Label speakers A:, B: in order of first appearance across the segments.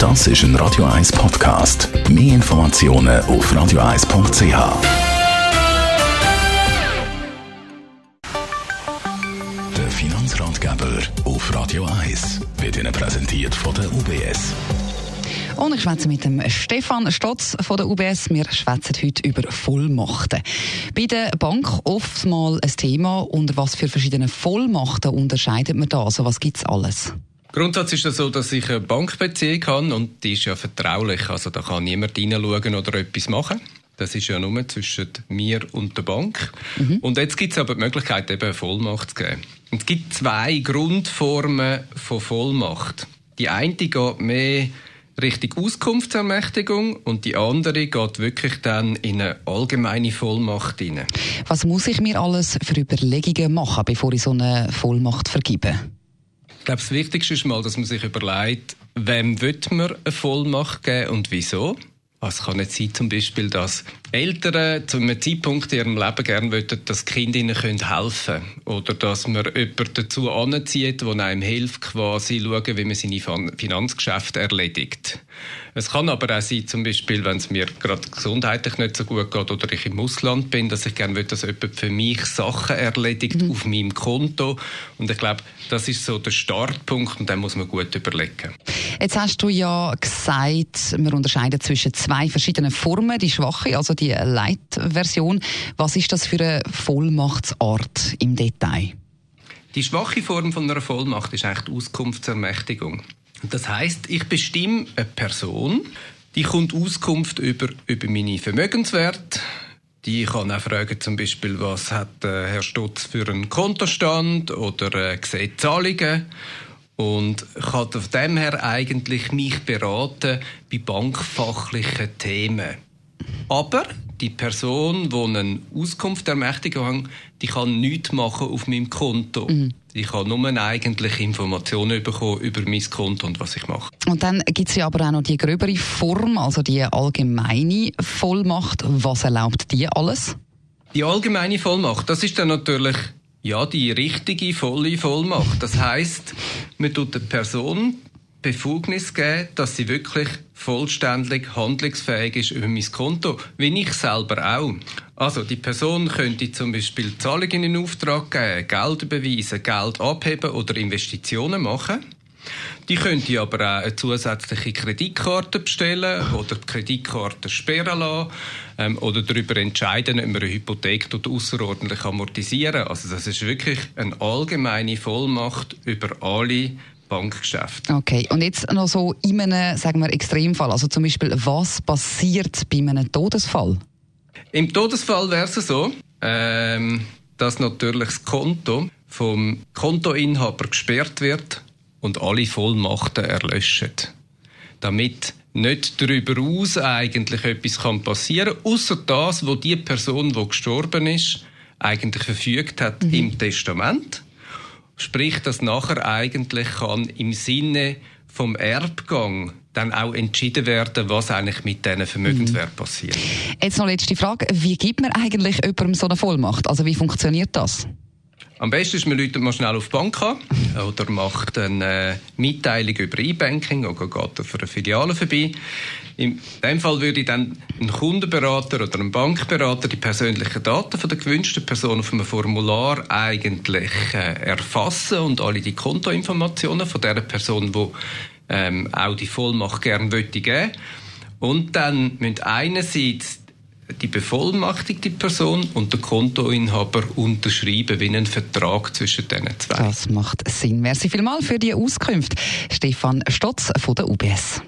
A: Das ist ein Radio 1 Podcast. Mehr Informationen auf radio1.ch. Der Finanzratgeber auf Radio 1 wird Ihnen präsentiert von der UBS.
B: Und ich schwätze mit dem Stefan Stotz von der UBS. Wir schwätzen heute über Vollmachten. Bei der Bank oftmals ein Thema. Unter was für verschiedene Vollmachten unterscheidet man da? Also was gibt es alles?
C: Grundsätzlich ist es so, dass ich eine Bankbeziehung habe und die ist ja vertraulich. Also da kann niemand reinschauen oder etwas machen. Das ist ja nur zwischen mir und der Bank. Mhm. Und jetzt gibt es aber die Möglichkeit, eben eine Vollmacht zu geben. Und es gibt zwei Grundformen von Vollmacht. Die eine geht mehr Richtung Auskunftsermächtigung und die andere geht wirklich dann in eine allgemeine Vollmacht hinein.
B: Was muss ich mir alles für Überlegungen machen, bevor ich so eine Vollmacht vergebe?
C: Glaube, das Wichtigste ist mal, dass man sich überlegt, wem wird man eine Vollmacht geben und wieso. Es kann nicht sein, zum Beispiel, dass Eltern zu einem Zeitpunkt in ihrem Leben gerne wollen, dass die Kinder ihnen helfen können. Oder dass man jemanden dazu anzieht, der einem hilft, quasi schauen, wie man seine Finanzgeschäfte erledigt. Es kann aber auch sein, zum Beispiel, wenn es mir gerade gesundheitlich nicht so gut geht oder ich im Ausland bin, dass ich gerne will, dass jemand für mich Sachen erledigt mhm. auf meinem Konto. Und ich glaube, das ist so der Startpunkt und den muss man gut überlegen.
B: Jetzt hast du ja gesagt, wir unterscheiden zwischen zwei verschiedenen Formen. Die schwache, also die Light-Version. Was ist das für eine Vollmachtsart im Detail?
C: Die schwache Form von einer Vollmacht ist eigentlich die Auskunftsermächtigung. Das heißt, ich bestimme eine Person, die kommt Auskunft über, über meine Vermögenswerte. Die kann auch fragen, zum Beispiel, was hat äh, Herr Stutz für einen Kontostand oder äh, Zahlungen und kann auf dem her eigentlich mich beraten bei bankfachlichen Themen. Aber die Person, die eine Auskunft ermächtigen kann, die kann nichts machen auf meinem Konto. Mhm. Ich kann nur eigentlich Informationen bekommen über mein Konto und was ich mache.
B: Und dann gibt es ja aber auch noch die gröbere Form, also die allgemeine Vollmacht. Was erlaubt die alles?
C: Die allgemeine Vollmacht, das ist dann natürlich ja die richtige volle Vollmacht. Das heißt, man tut der Person Befugnis geben, dass sie wirklich vollständig handlungsfähig ist über mein Konto, wie ich selber auch. Also die Person könnte zum Beispiel Zahlungen in Auftrag geben, Geld überweisen, Geld abheben oder Investitionen machen. Die könnte aber auch eine zusätzliche Kreditkarte bestellen oder die Kreditkarte sperren lassen ähm, oder darüber entscheiden, ob man eine Hypothek außerordentlich amortisieren Also das ist wirklich eine allgemeine Vollmacht über alle Bankgeschäft.
B: Okay, und jetzt noch so in einem, sagen wir, Extremfall. Also zum Beispiel, was passiert bei einem Todesfall?
C: Im Todesfall wäre es so, ähm, dass natürlich das Konto vom Kontoinhaber gesperrt wird und alle Vollmachten erlöschen. Damit nicht darüber aus eigentlich etwas kann passieren, außer das, wo die Person, die gestorben ist, eigentlich verfügt hat mhm. im Testament. Sprich, dass nachher eigentlich kann im Sinne vom Erbgang dann auch entschieden werden, was eigentlich mit diesen Vermögenswert passiert.
B: Jetzt noch letzte Frage. Wie gibt man eigentlich jemandem so eine Vollmacht? Also wie funktioniert das?
C: Am besten ist, man läutet mal schnell auf die Bank an oder macht eine Mitteilung über E-Banking oder geht auf eine Filiale vorbei. In dem Fall würde ich dann einen Kundenberater oder einen Bankberater die persönlichen Daten von der gewünschten Person auf einem Formular eigentlich äh, erfassen und alle die Kontoinformationen von der Person, die ähm, auch die Vollmacht gerne möchte geben. Und dann müssen einerseits die bevollmachtigte Person und der Kontoinhaber unterschreiben wie einen Vertrag zwischen diesen zwei.
B: Das macht Sinn. Merci vielmals für die Auskunft. Stefan Stotz von der UBS.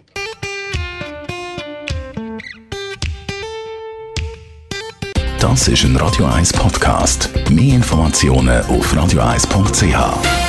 A: Das ist ein Radio 1 Podcast. Mehr Informationen auf radio1.ch.